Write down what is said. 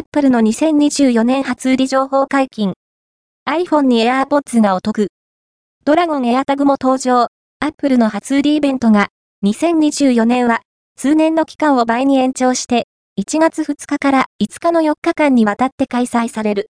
Apple の2024年初売り情報解禁。iPhone に AirPods がお得。ドラゴン AirTag も登場。Apple の初売りイベントが、2024年は、通年の期間を倍に延長して、1月2日から5日の4日間にわたって開催される。